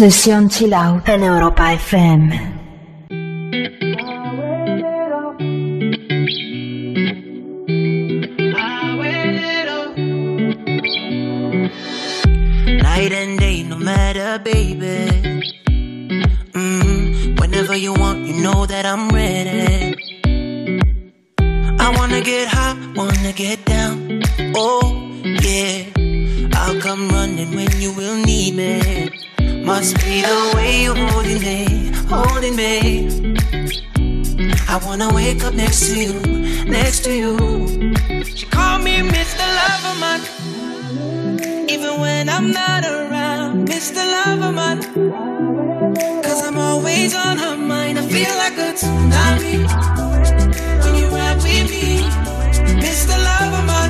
Session Chill Out en Europa FM. Night and day, no matter, baby. Mm, whenever you want, you know that I'm ready. I wanna get high, wanna get down. Oh, yeah. I'll come running when you will need me. Must be the way you're holding me, holding me. I wanna wake up next to you, next to you. She called me Mr. Loverman, even when I'm not around, Mr. Loverman. Cause I'm always on her mind. I feel like a tsunami when you ride with me, Mr. Loverman.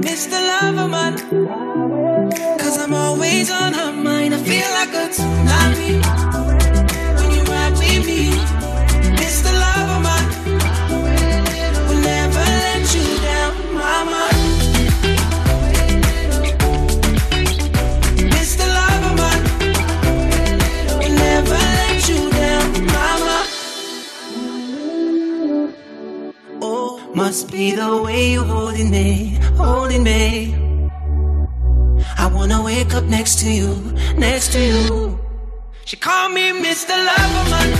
Miss the love of mine. Cause I'm always on her mind. I feel like a tsunami. When you ride with me. The love of mine. Never let you down, mama. The love of mine. Never let you down, mama. Oh, must be the way you're holding me holding me. I wanna wake up next to you, next to you. She called me Mr. Loverman.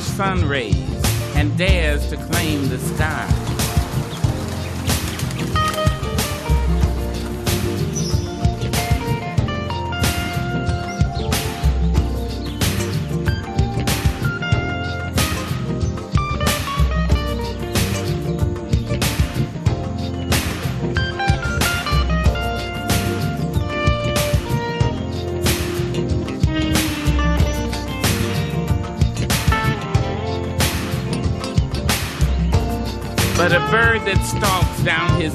Sun rays, and dares to claim the sky.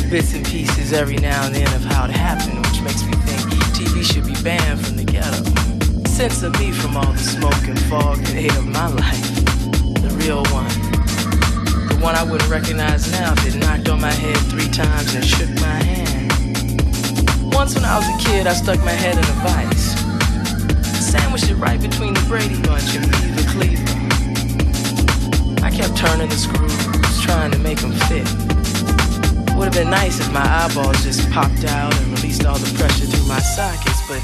Get bits and pieces every now and then of how it happened, which makes me think TV should be banned from the ghetto. Censor me from all the smoke and fog and hate of my life. The real one. The one I wouldn't recognize now if it knocked on my head three times and shook my hand. Once when I was a kid, I stuck my head in a vice. sandwiched it right between the Brady Bunch and me Beaver Cleaver. I kept turning the screws, trying to make them fit. Would have been nice if my eyeballs just popped out and released all the pressure through my sockets, but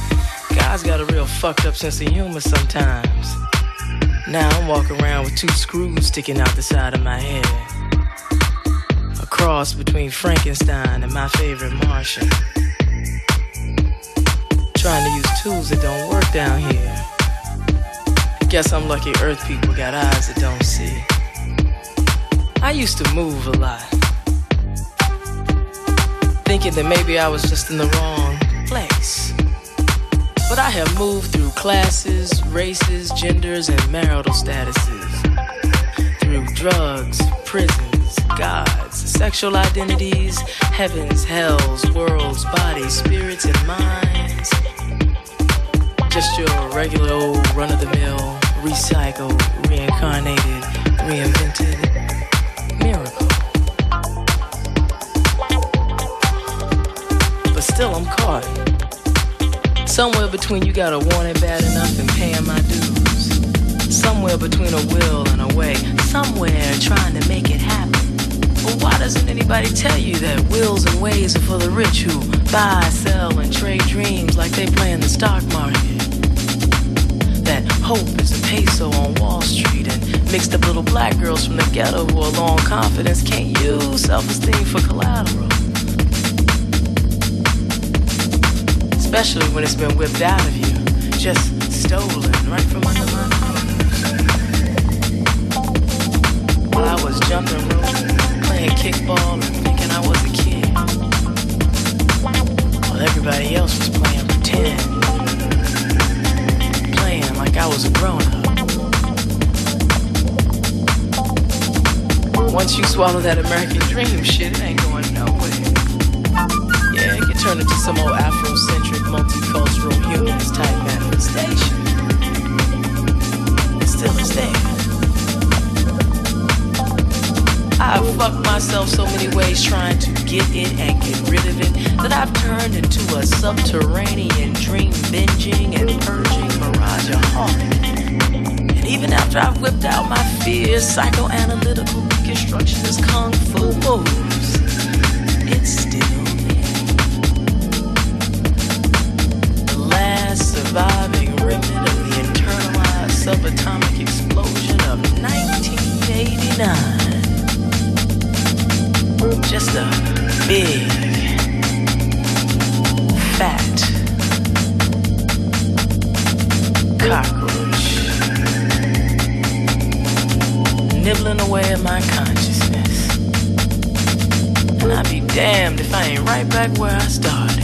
guys got a real fucked up sense of humor sometimes. Now I'm walking around with two screws sticking out the side of my head. A cross between Frankenstein and my favorite Martian. Trying to use tools that don't work down here. Guess I'm lucky Earth people got eyes that don't see. I used to move a lot. Thinking that maybe I was just in the wrong place. But I have moved through classes, races, genders, and marital statuses. Through drugs, prisons, gods, sexual identities, heavens, hells, worlds, bodies, spirits, and minds. Just your regular old run of the mill, recycled, reincarnated, reinvented still, I'm caught. Somewhere between you gotta want it bad enough and paying my dues. Somewhere between a will and a way. Somewhere trying to make it happen. But why doesn't anybody tell you that wills and ways are for the rich who buy, sell, and trade dreams like they play in the stock market? That hope is a peso on Wall Street and mixed up little black girls from the ghetto who are confidence can't use self-esteem for collateral. Especially when it's been whipped out of you, just stolen right from under my nose. While I was jumping rope, playing kickball and thinking I was a kid. While everybody else was playing pretend. Playing like I was a grown up. Once you swallow that American dream shit, it ain't going turn into some old Afrocentric, multicultural, humanist type manifestation. It still is there. I've fucked myself so many ways trying to get it and get rid of it that I've turned into a subterranean dream binging and purging mirage of even after I've whipped out my fears, psychoanalytical deconstructionist kung fu moves, big, fat cockroach nibbling away at my consciousness. And I'd be damned if I ain't right back where I started.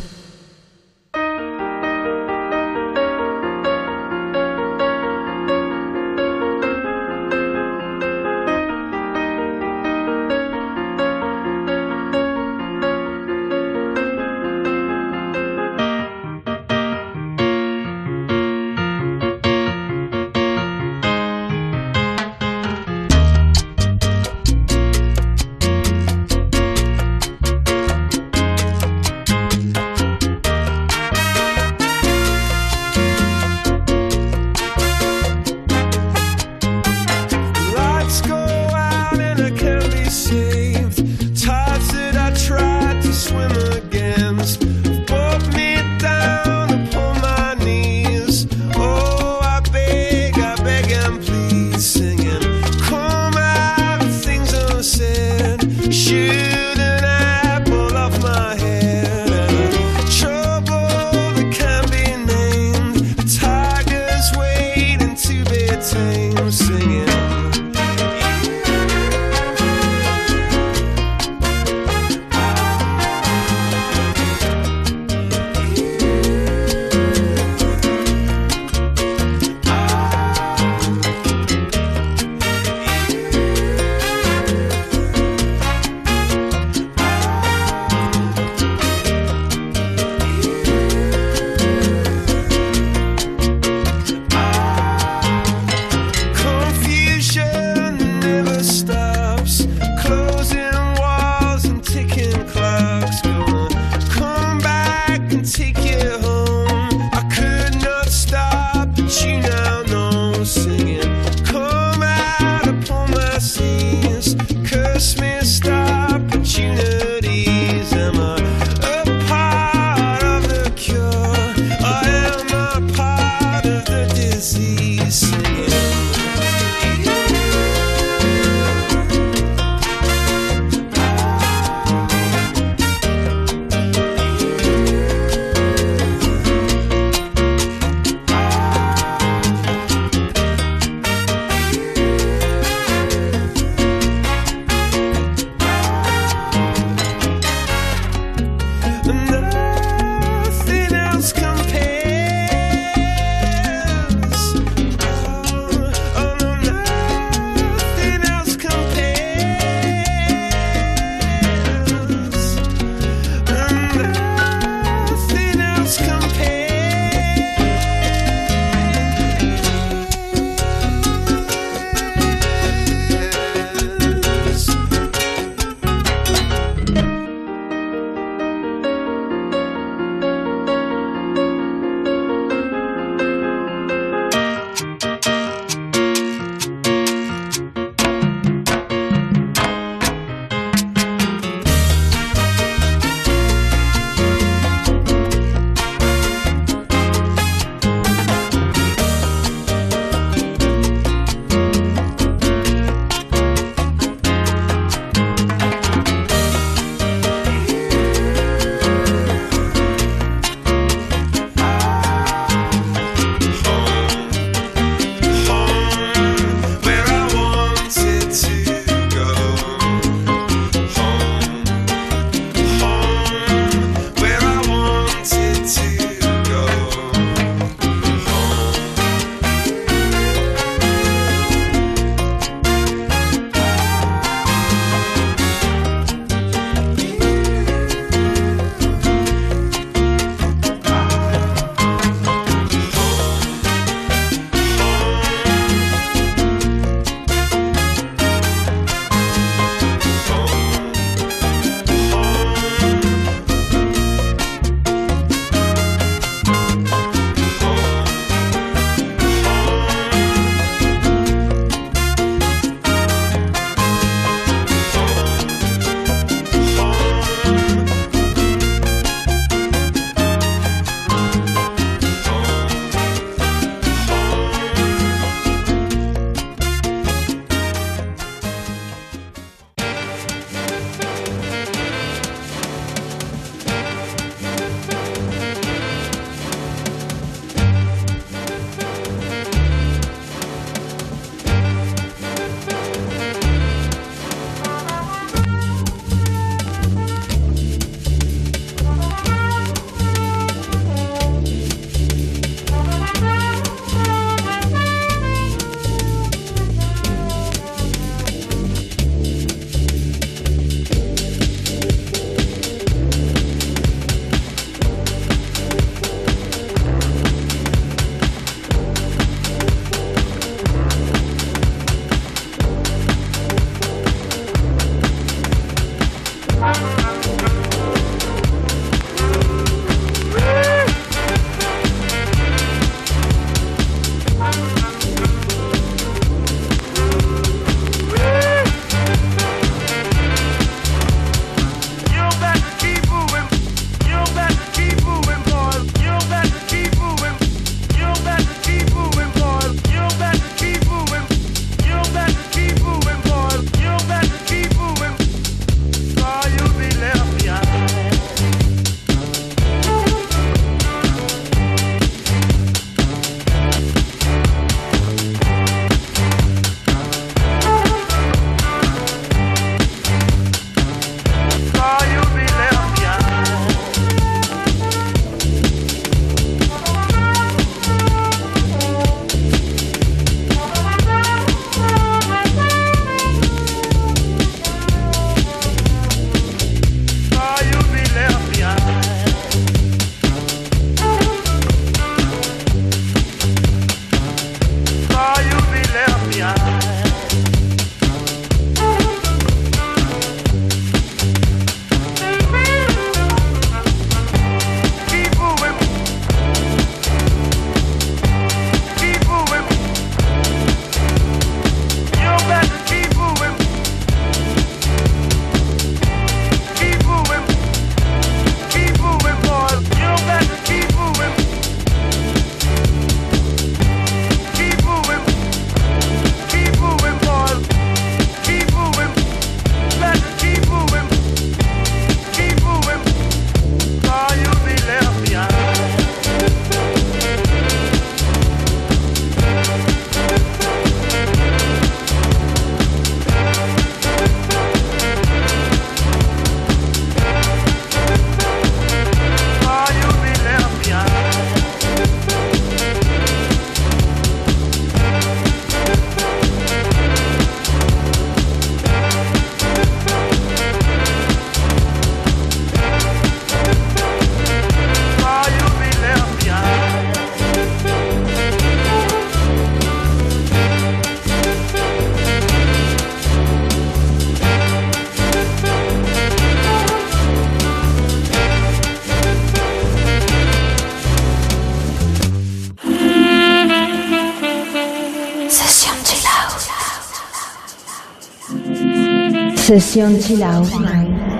Session Chill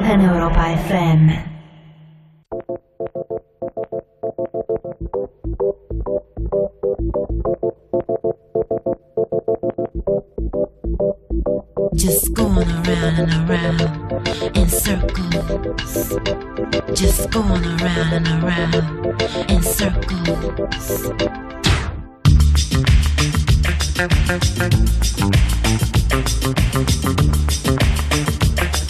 in Europa FM. Just going around and around in circles. Just going around and around in circles.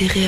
intérêt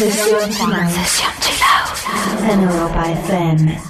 Session Chill Out. Europa FM.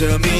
to me.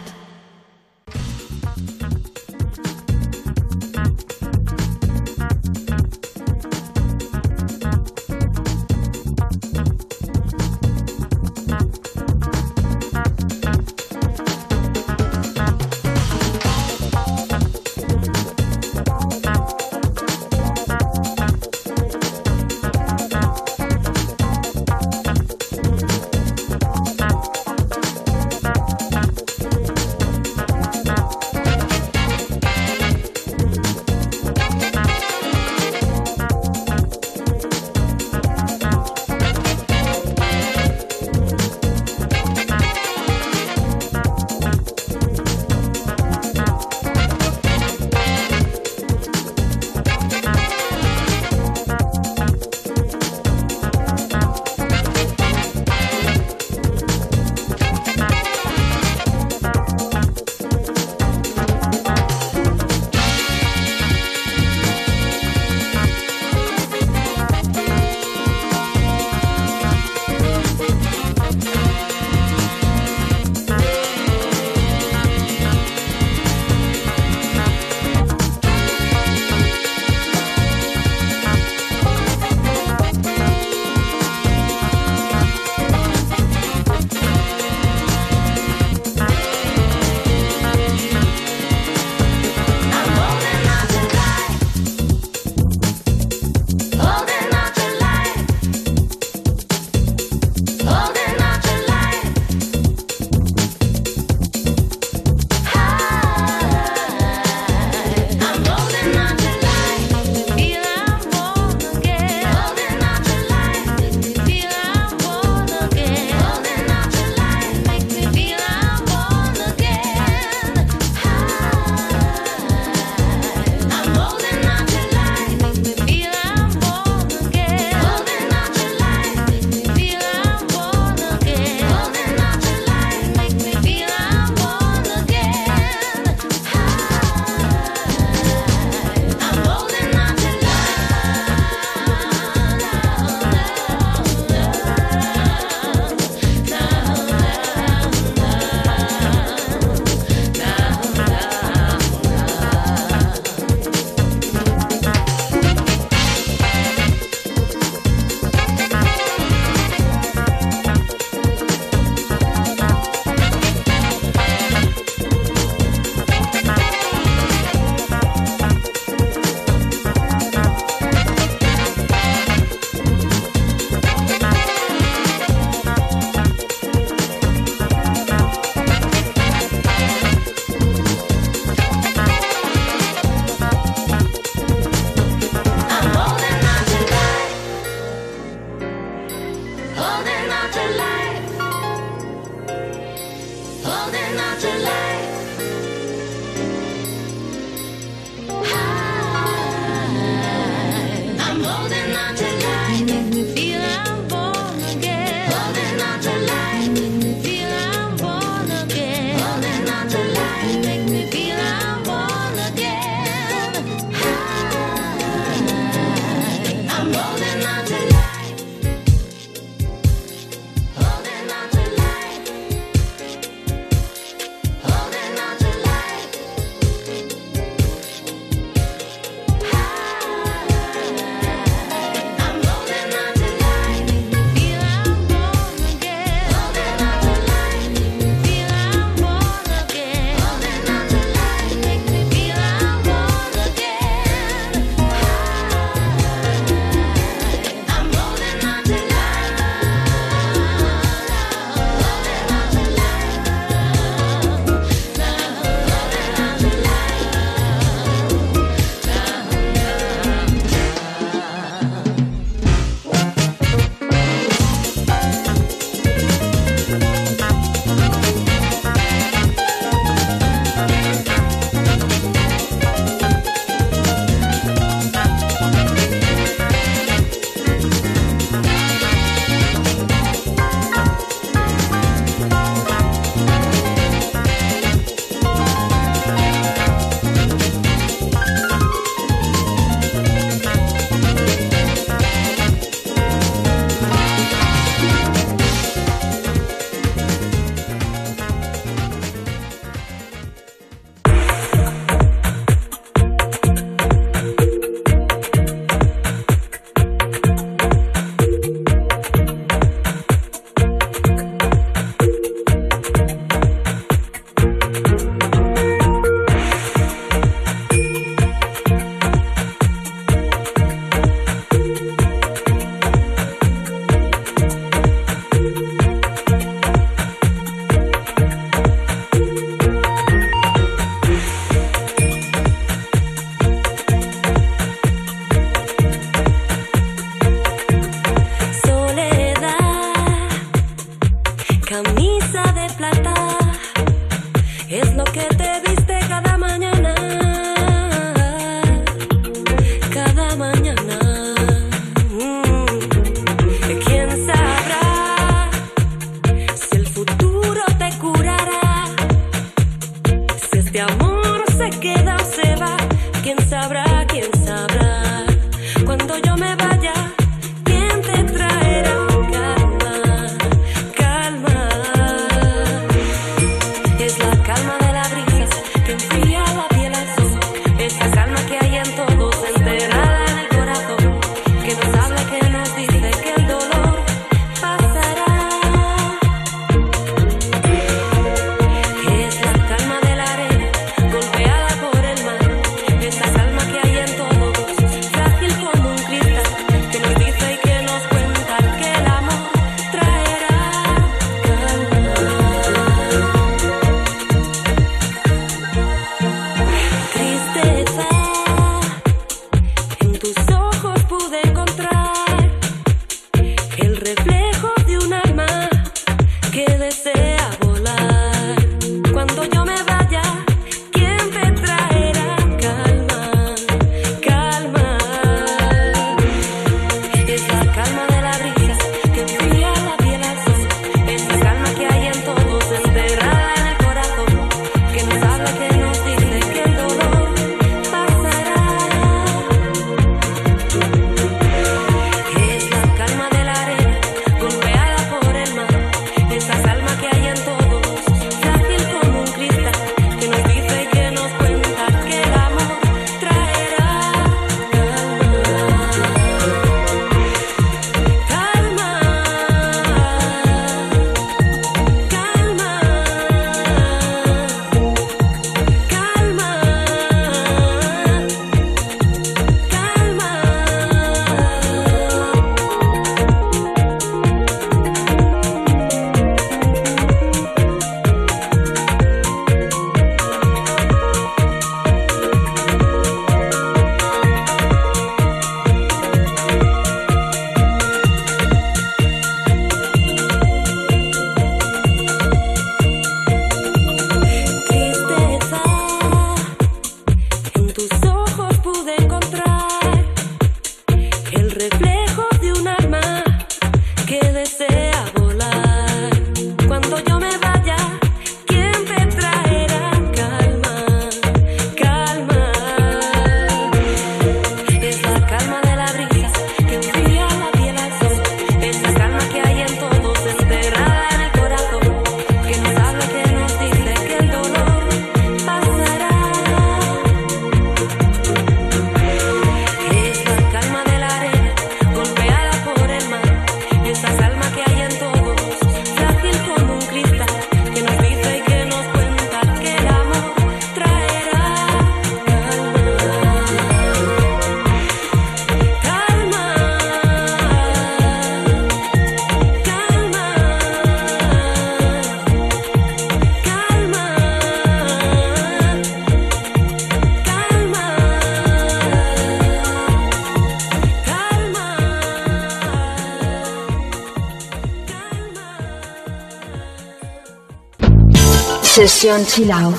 Sesión Chill Out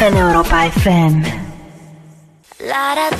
en Europa FM. La da.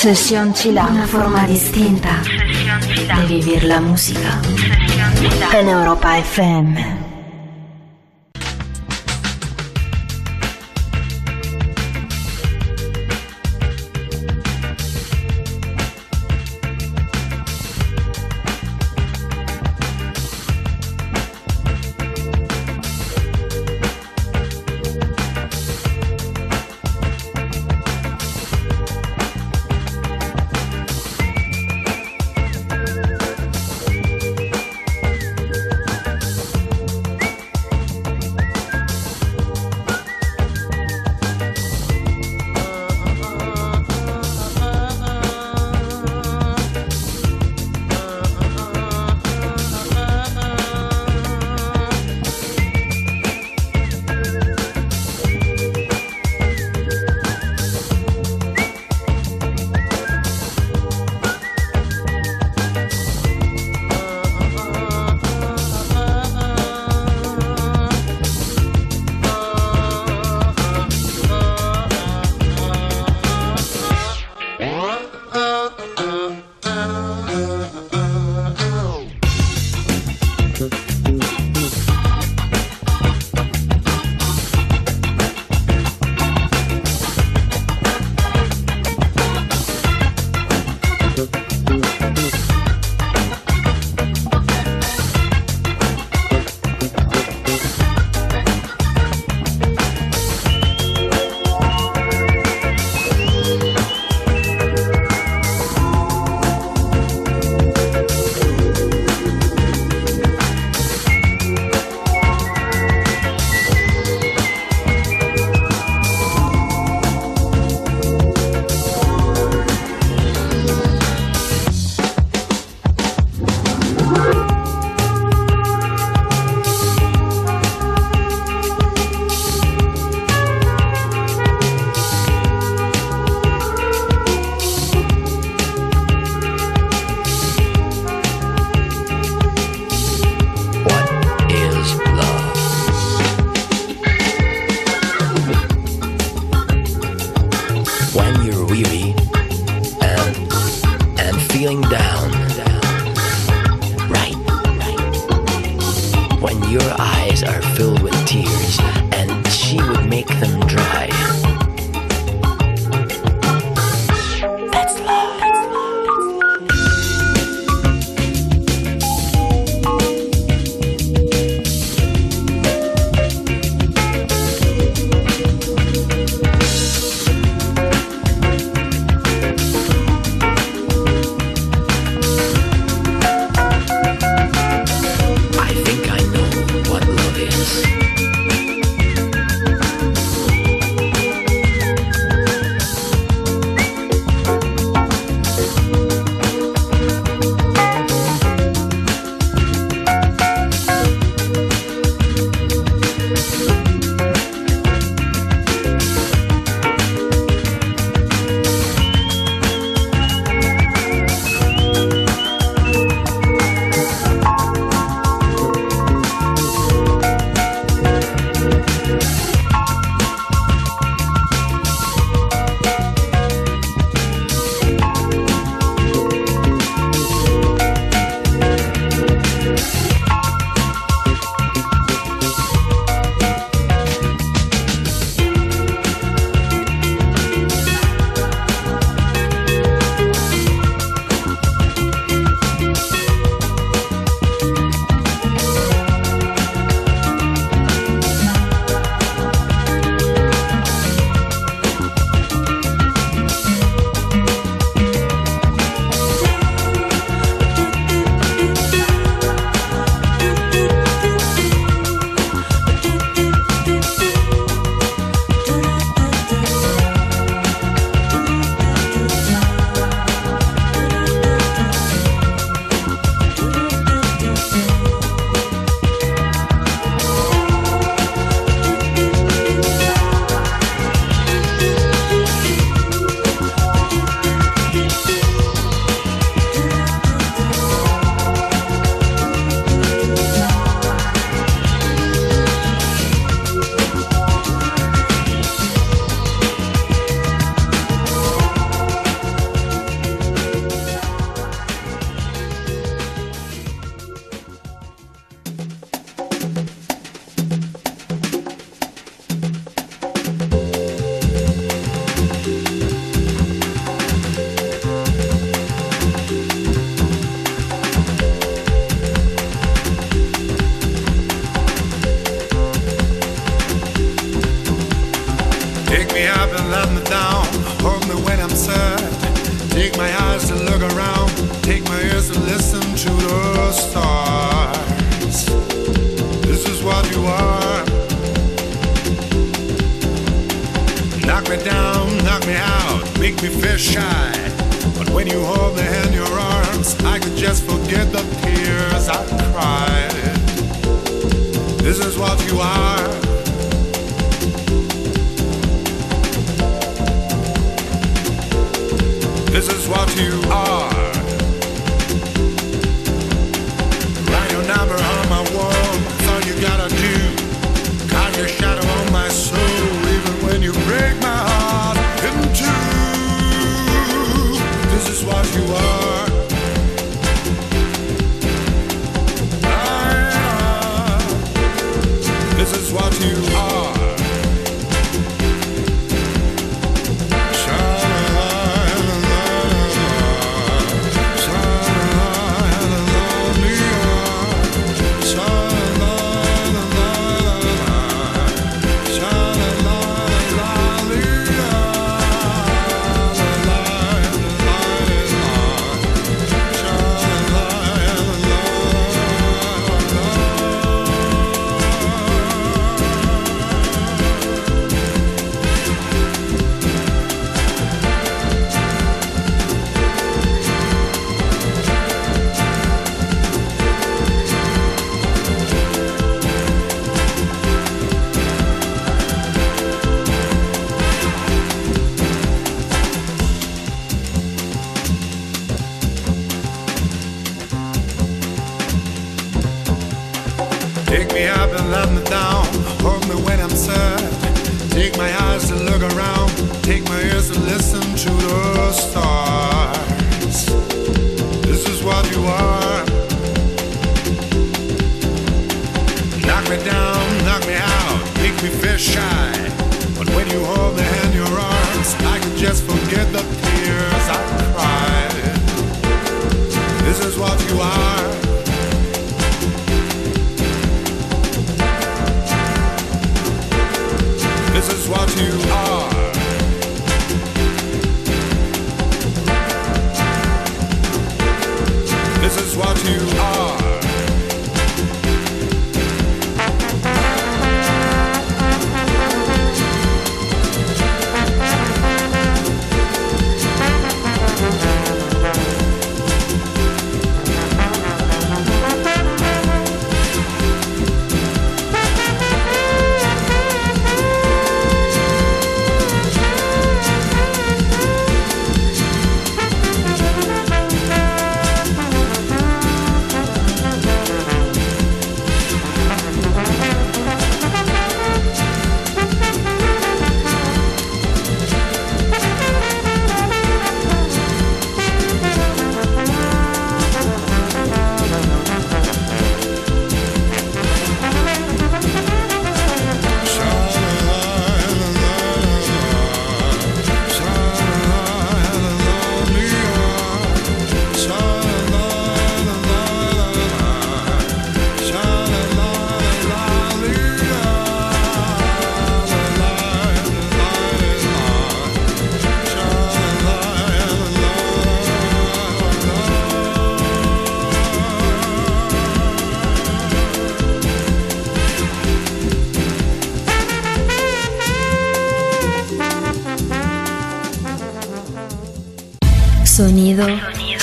Sesión Chill Out, una forma distinta. de vivir la música. En Europa FM.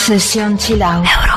Sesión chill out.